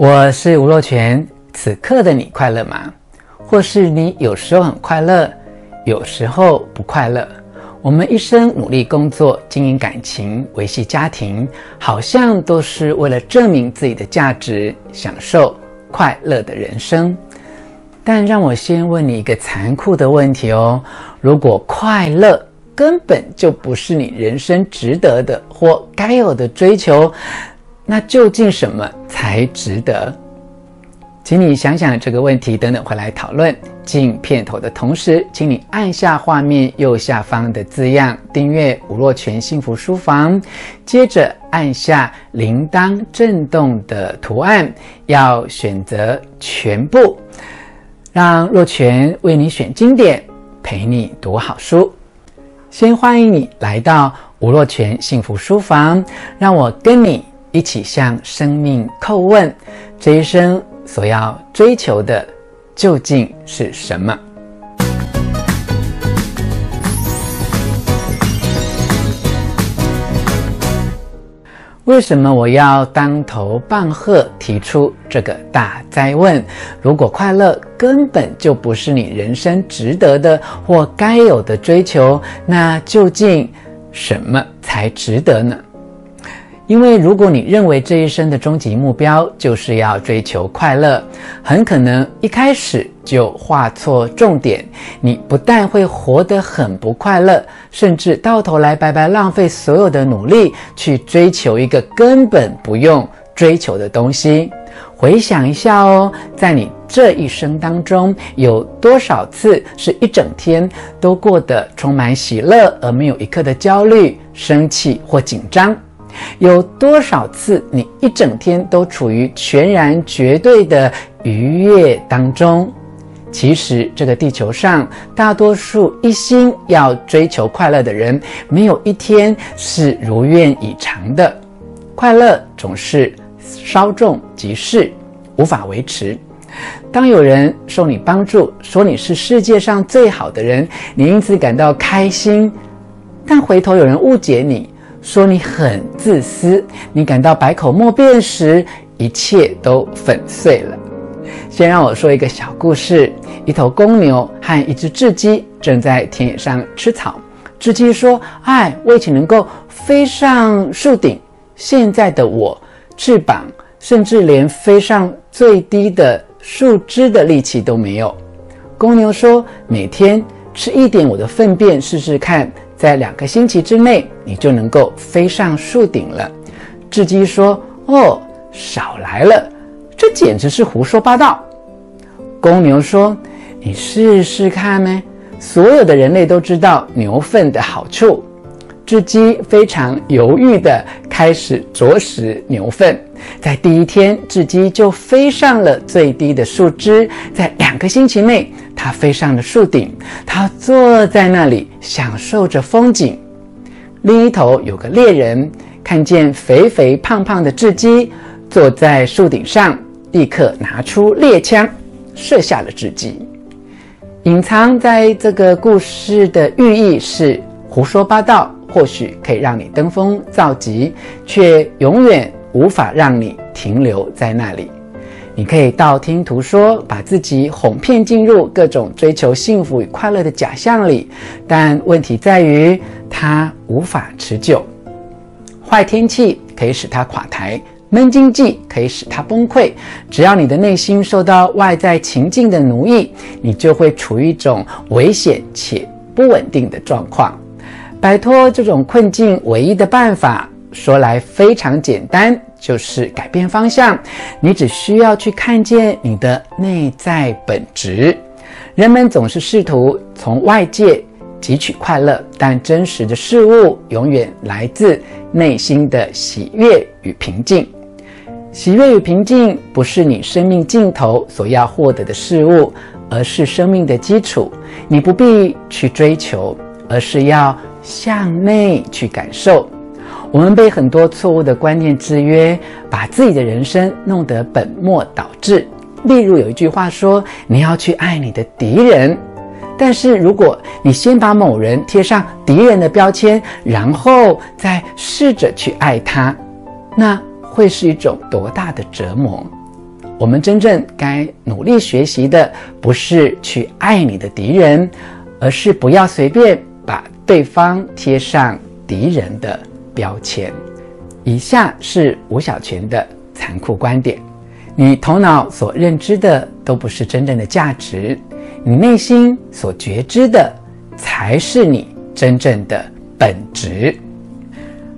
我是吴若权。此刻的你快乐吗？或是你有时候很快乐，有时候不快乐？我们一生努力工作、经营感情、维系家庭，好像都是为了证明自己的价值，享受快乐的人生。但让我先问你一个残酷的问题哦：如果快乐根本就不是你人生值得的或该有的追求，那究竟什么才值得？请你想想这个问题，等等回来讨论。进片头的同时，请你按下画面右下方的字样“订阅吴若权幸福书房”，接着按下铃铛震动的图案，要选择全部，让若权为你选经典，陪你读好书。先欢迎你来到吴若权幸福书房，让我跟你一起向生命叩问：这一生所要追求的究竟是什么？为什么我要当头棒喝提出这个大哉问？如果快乐根本就不是你人生值得的或该有的追求，那究竟什么才值得呢？因为如果你认为这一生的终极目标就是要追求快乐，很可能一开始就画错重点。你不但会活得很不快乐，甚至到头来白白浪费所有的努力去追求一个根本不用追求的东西。回想一下哦，在你这一生当中，有多少次是一整天都过得充满喜乐，而没有一刻的焦虑、生气或紧张？有多少次你一整天都处于全然绝对的愉悦当中？其实这个地球上大多数一心要追求快乐的人，没有一天是如愿以偿的。快乐总是稍纵即逝，无法维持。当有人受你帮助，说你是世界上最好的人，你因此感到开心；但回头有人误解你。说你很自私，你感到百口莫辩时，一切都粉碎了。先让我说一个小故事：一头公牛和一只雉鸡正在田野上吃草。雉鸡说：“哎，我以前能够飞上树顶，现在的我，翅膀甚至连飞上最低的树枝的力气都没有。”公牛说：“每天吃一点我的粪便试试看。”在两个星期之内，你就能够飞上树顶了。雉鸡说：“哦，少来了，这简直是胡说八道。”公牛说：“你试试看呢。所有的人类都知道牛粪的好处。”雉鸡非常犹豫地开始啄食牛粪。在第一天，雉鸡就飞上了最低的树枝。在两个星期内，它飞上了树顶。它坐在那里，享受着风景。另一头有个猎人，看见肥肥胖胖的雉鸡坐在树顶上，立刻拿出猎枪，射下了雉鸡。隐藏在这个故事的寓意是：胡说八道或许可以让你登峰造极，却永远。无法让你停留在那里，你可以道听途说，把自己哄骗进入各种追求幸福与快乐的假象里，但问题在于它无法持久。坏天气可以使它垮台，闷经济可以使它崩溃。只要你的内心受到外在情境的奴役，你就会处于一种危险且不稳定的状况。摆脱这种困境，唯一的办法。说来非常简单，就是改变方向。你只需要去看见你的内在本质。人们总是试图从外界汲取快乐，但真实的事物永远来自内心的喜悦与平静。喜悦与平静不是你生命尽头所要获得的事物，而是生命的基础。你不必去追求，而是要向内去感受。我们被很多错误的观念制约，把自己的人生弄得本末倒置。例如有一句话说：“你要去爱你的敌人。”但是如果你先把某人贴上敌人的标签，然后再试着去爱他，那会是一种多大的折磨？我们真正该努力学习的，不是去爱你的敌人，而是不要随便把对方贴上敌人的标签。以下是吴小泉的残酷观点：你头脑所认知的都不是真正的价值，你内心所觉知的才是你真正的本质。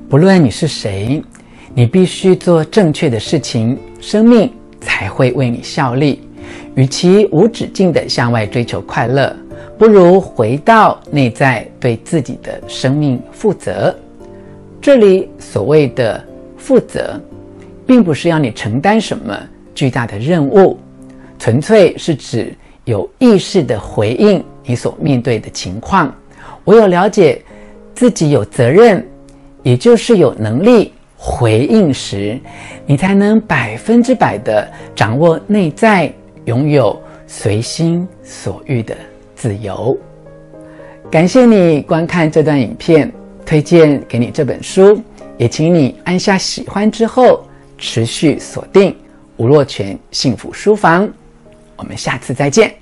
不论你是谁，你必须做正确的事情，生命才会为你效力。与其无止境地向外追求快乐，不如回到内在，对自己的生命负责。这里所谓的负责，并不是要你承担什么巨大的任务，纯粹是指有意识地回应你所面对的情况。唯有了解自己有责任。也就是有能力回应时，你才能百分之百的掌握内在，拥有随心所欲的自由。感谢你观看这段影片，推荐给你这本书，也请你按下喜欢之后持续锁定吴若泉幸福书房。我们下次再见。